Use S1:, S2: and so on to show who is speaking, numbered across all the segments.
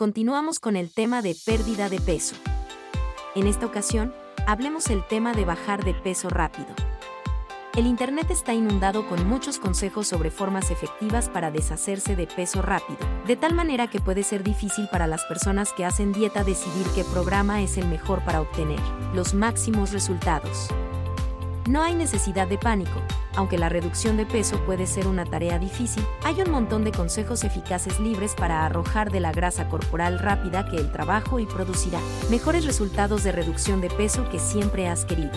S1: continuamos con el tema de pérdida de peso. En esta ocasión, hablemos el tema de bajar de peso rápido. El Internet está inundado con muchos consejos sobre formas efectivas para deshacerse de peso rápido, de tal manera que puede ser difícil para las personas que hacen dieta decidir qué programa es el mejor para obtener los máximos resultados. No hay necesidad de pánico, aunque la reducción de peso puede ser una tarea difícil, hay un montón de consejos eficaces libres para arrojar de la grasa corporal rápida que el trabajo y producirá mejores resultados de reducción de peso que siempre has querido.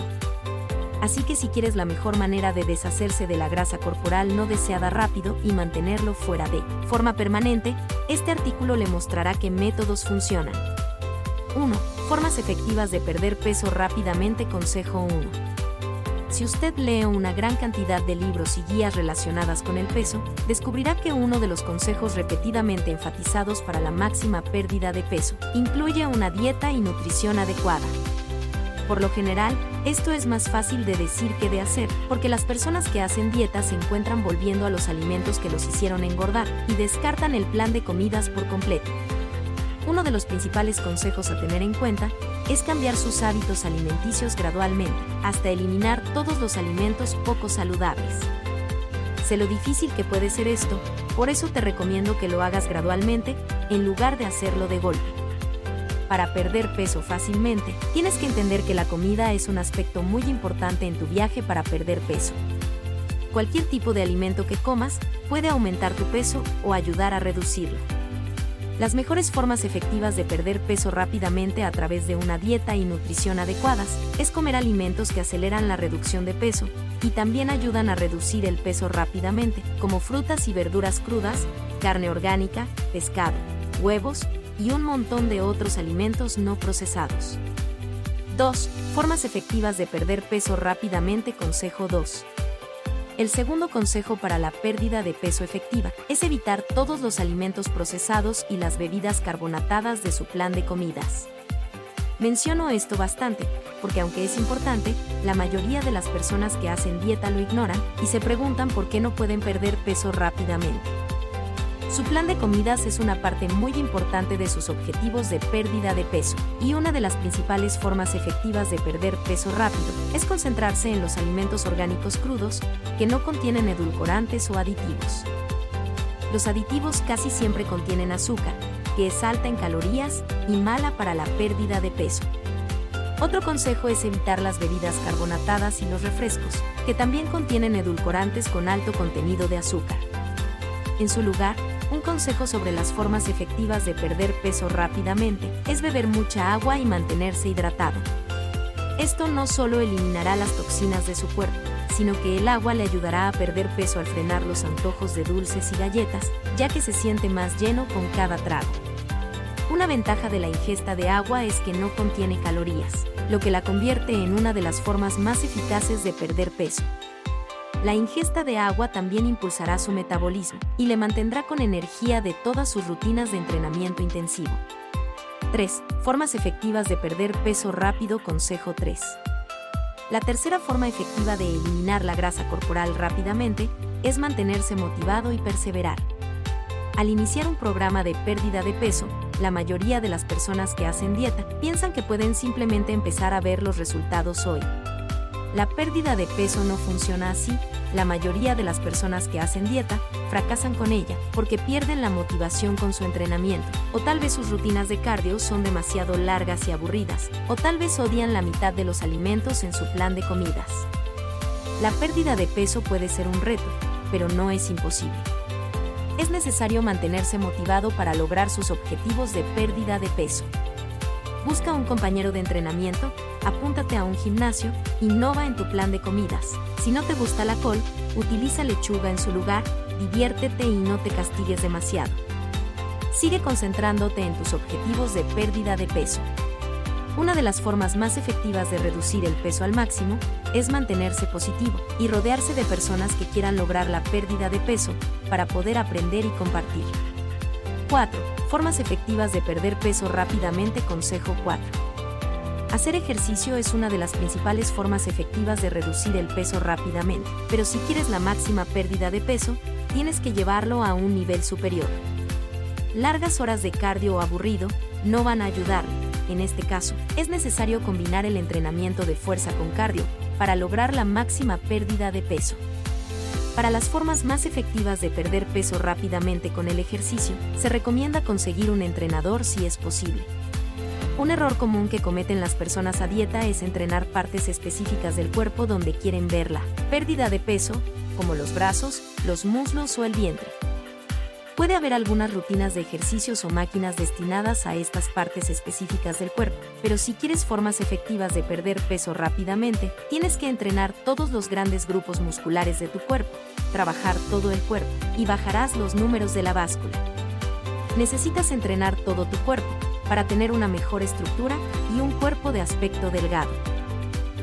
S1: Así que si quieres la mejor manera de deshacerse de la grasa corporal no deseada rápido y mantenerlo fuera de forma permanente, este artículo le mostrará qué métodos funcionan. 1. Formas efectivas de perder peso rápidamente. Consejo 1. Si usted lee una gran cantidad de libros y guías relacionadas con el peso, descubrirá que uno de los consejos repetidamente enfatizados para la máxima pérdida de peso incluye una dieta y nutrición adecuada. Por lo general, esto es más fácil de decir que de hacer, porque las personas que hacen dieta se encuentran volviendo a los alimentos que los hicieron engordar y descartan el plan de comidas por completo. Uno de los principales consejos a tener en cuenta es cambiar sus hábitos alimenticios gradualmente, hasta eliminar todos los alimentos poco saludables. Sé lo difícil que puede ser esto, por eso te recomiendo que lo hagas gradualmente, en lugar de hacerlo de golpe para perder peso fácilmente, tienes que entender que la comida es un aspecto muy importante en tu viaje para perder peso. Cualquier tipo de alimento que comas puede aumentar tu peso o ayudar a reducirlo. Las mejores formas efectivas de perder peso rápidamente a través de una dieta y nutrición adecuadas es comer alimentos que aceleran la reducción de peso y también ayudan a reducir el peso rápidamente, como frutas y verduras crudas, carne orgánica, pescado, huevos, y un montón de otros alimentos no procesados. 2. Formas efectivas de perder peso rápidamente. Consejo 2. El segundo consejo para la pérdida de peso efectiva es evitar todos los alimentos procesados y las bebidas carbonatadas de su plan de comidas. Menciono esto bastante, porque aunque es importante, la mayoría de las personas que hacen dieta lo ignoran y se preguntan por qué no pueden perder peso rápidamente. Su plan de comidas es una parte muy importante de sus objetivos de pérdida de peso, y una de las principales formas efectivas de perder peso rápido es concentrarse en los alimentos orgánicos crudos, que no contienen edulcorantes o aditivos. Los aditivos casi siempre contienen azúcar, que es alta en calorías y mala para la pérdida de peso. Otro consejo es evitar las bebidas carbonatadas y los refrescos, que también contienen edulcorantes con alto contenido de azúcar. En su lugar, un consejo sobre las formas efectivas de perder peso rápidamente es beber mucha agua y mantenerse hidratado. Esto no solo eliminará las toxinas de su cuerpo, sino que el agua le ayudará a perder peso al frenar los antojos de dulces y galletas, ya que se siente más lleno con cada trago. Una ventaja de la ingesta de agua es que no contiene calorías, lo que la convierte en una de las formas más eficaces de perder peso. La ingesta de agua también impulsará su metabolismo y le mantendrá con energía de todas sus rutinas de entrenamiento intensivo. 3. Formas efectivas de perder peso rápido. Consejo 3. La tercera forma efectiva de eliminar la grasa corporal rápidamente es mantenerse motivado y perseverar. Al iniciar un programa de pérdida de peso, la mayoría de las personas que hacen dieta piensan que pueden simplemente empezar a ver los resultados hoy, la pérdida de peso no funciona así, la mayoría de las personas que hacen dieta fracasan con ella porque pierden la motivación con su entrenamiento, o tal vez sus rutinas de cardio son demasiado largas y aburridas, o tal vez odian la mitad de los alimentos en su plan de comidas. La pérdida de peso puede ser un reto, pero no es imposible. Es necesario mantenerse motivado para lograr sus objetivos de pérdida de peso. Busca un compañero de entrenamiento, apúntate a un gimnasio, innova en tu plan de comidas. Si no te gusta la col, utiliza lechuga en su lugar, diviértete y no te castigues demasiado. Sigue concentrándote en tus objetivos de pérdida de peso. Una de las formas más efectivas de reducir el peso al máximo es mantenerse positivo y rodearse de personas que quieran lograr la pérdida de peso para poder aprender y compartir. 4 Formas efectivas de perder peso rápidamente. Consejo 4. Hacer ejercicio es una de las principales formas efectivas de reducir el peso rápidamente, pero si quieres la máxima pérdida de peso, tienes que llevarlo a un nivel superior. Largas horas de cardio aburrido no van a ayudar. En este caso, es necesario combinar el entrenamiento de fuerza con cardio para lograr la máxima pérdida de peso. Para las formas más efectivas de perder peso rápidamente con el ejercicio, se recomienda conseguir un entrenador si es posible. Un error común que cometen las personas a dieta es entrenar partes específicas del cuerpo donde quieren verla. Pérdida de peso, como los brazos, los muslos o el vientre. Puede haber algunas rutinas de ejercicios o máquinas destinadas a estas partes específicas del cuerpo, pero si quieres formas efectivas de perder peso rápidamente, tienes que entrenar todos los grandes grupos musculares de tu cuerpo, trabajar todo el cuerpo, y bajarás los números de la báscula. Necesitas entrenar todo tu cuerpo, para tener una mejor estructura y un cuerpo de aspecto delgado.